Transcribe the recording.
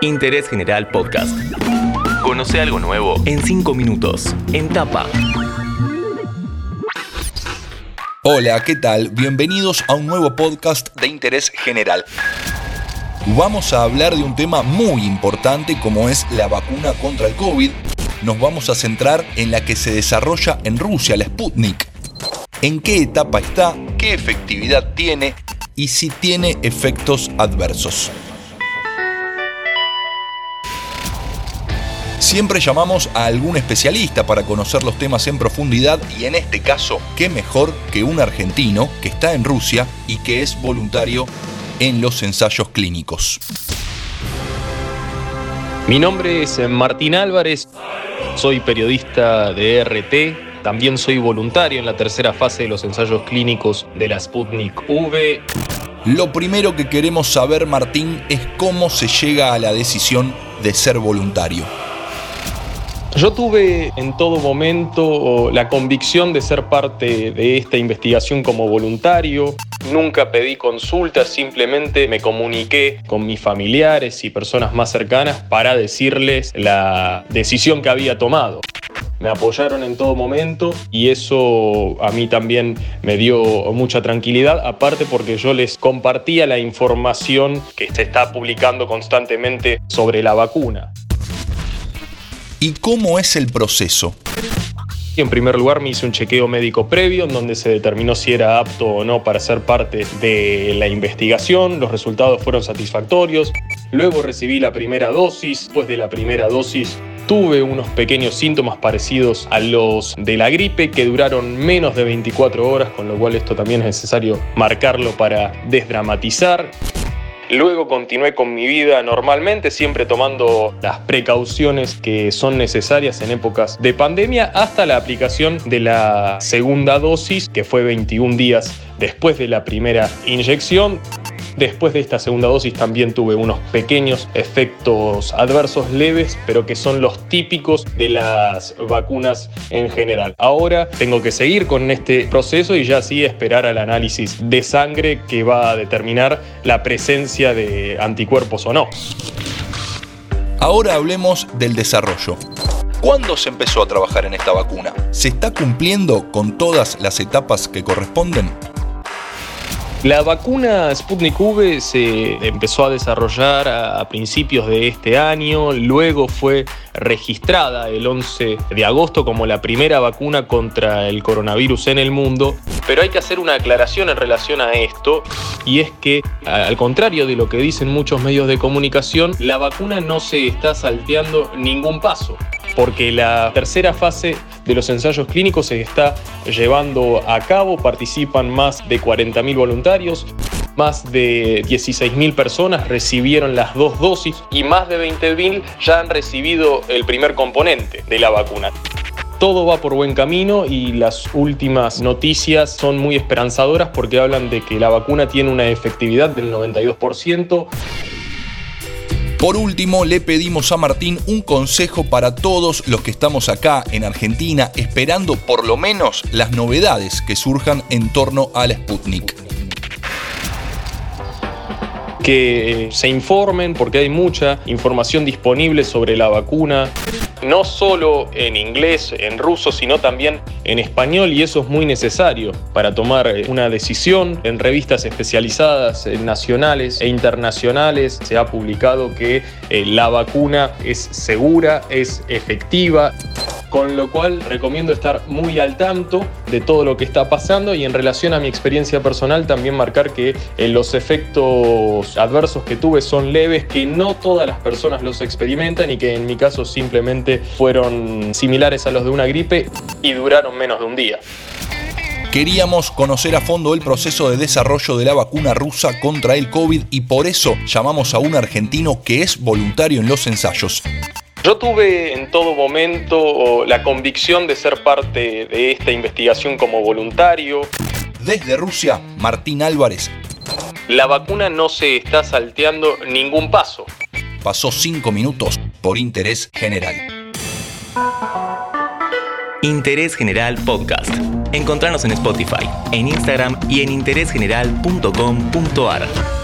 Interés General Podcast. Conoce algo nuevo en 5 minutos. En tapa. Hola, ¿qué tal? Bienvenidos a un nuevo podcast de Interés General. Vamos a hablar de un tema muy importante como es la vacuna contra el COVID. Nos vamos a centrar en la que se desarrolla en Rusia, la Sputnik. ¿En qué etapa está? ¿Qué efectividad tiene? Y si tiene efectos adversos. Siempre llamamos a algún especialista para conocer los temas en profundidad y en este caso, qué mejor que un argentino que está en Rusia y que es voluntario en los ensayos clínicos. Mi nombre es Martín Álvarez, soy periodista de RT, también soy voluntario en la tercera fase de los ensayos clínicos de la Sputnik V. Lo primero que queremos saber, Martín, es cómo se llega a la decisión de ser voluntario. Yo tuve en todo momento la convicción de ser parte de esta investigación como voluntario. Nunca pedí consultas, simplemente me comuniqué con mis familiares y personas más cercanas para decirles la decisión que había tomado. Me apoyaron en todo momento y eso a mí también me dio mucha tranquilidad, aparte porque yo les compartía la información que se está publicando constantemente sobre la vacuna. ¿Y cómo es el proceso? En primer lugar me hice un chequeo médico previo en donde se determinó si era apto o no para ser parte de la investigación. Los resultados fueron satisfactorios. Luego recibí la primera dosis. Después de la primera dosis tuve unos pequeños síntomas parecidos a los de la gripe que duraron menos de 24 horas, con lo cual esto también es necesario marcarlo para desdramatizar. Luego continué con mi vida normalmente, siempre tomando las precauciones que son necesarias en épocas de pandemia, hasta la aplicación de la segunda dosis, que fue 21 días después de la primera inyección. Después de esta segunda dosis también tuve unos pequeños efectos adversos leves, pero que son los típicos de las vacunas en general. Ahora tengo que seguir con este proceso y ya sí esperar al análisis de sangre que va a determinar la presencia de anticuerpos o no. Ahora hablemos del desarrollo. ¿Cuándo se empezó a trabajar en esta vacuna? ¿Se está cumpliendo con todas las etapas que corresponden? La vacuna Sputnik V se empezó a desarrollar a principios de este año, luego fue registrada el 11 de agosto como la primera vacuna contra el coronavirus en el mundo, pero hay que hacer una aclaración en relación a esto y es que al contrario de lo que dicen muchos medios de comunicación, la vacuna no se está salteando ningún paso porque la tercera fase de los ensayos clínicos se está llevando a cabo, participan más de 40.000 voluntarios, más de 16.000 personas recibieron las dos dosis y más de 20.000 ya han recibido el primer componente de la vacuna. Todo va por buen camino y las últimas noticias son muy esperanzadoras porque hablan de que la vacuna tiene una efectividad del 92%. Por último, le pedimos a Martín un consejo para todos los que estamos acá en Argentina esperando por lo menos las novedades que surjan en torno a la Sputnik que se informen porque hay mucha información disponible sobre la vacuna, no solo en inglés, en ruso, sino también en español y eso es muy necesario para tomar una decisión. En revistas especializadas nacionales e internacionales se ha publicado que eh, la vacuna es segura, es efectiva con lo cual recomiendo estar muy al tanto de todo lo que está pasando y en relación a mi experiencia personal también marcar que eh, los efectos adversos que tuve son leves, que no todas las personas los experimentan y que en mi caso simplemente fueron similares a los de una gripe y duraron menos de un día. Queríamos conocer a fondo el proceso de desarrollo de la vacuna rusa contra el COVID y por eso llamamos a un argentino que es voluntario en los ensayos. Yo tuve en todo momento la convicción de ser parte de esta investigación como voluntario. Desde Rusia, Martín Álvarez. La vacuna no se está salteando ningún paso. Pasó cinco minutos por interés general. Interés General Podcast. Encontrarnos en Spotify, en Instagram y en interésgeneral.com.ar.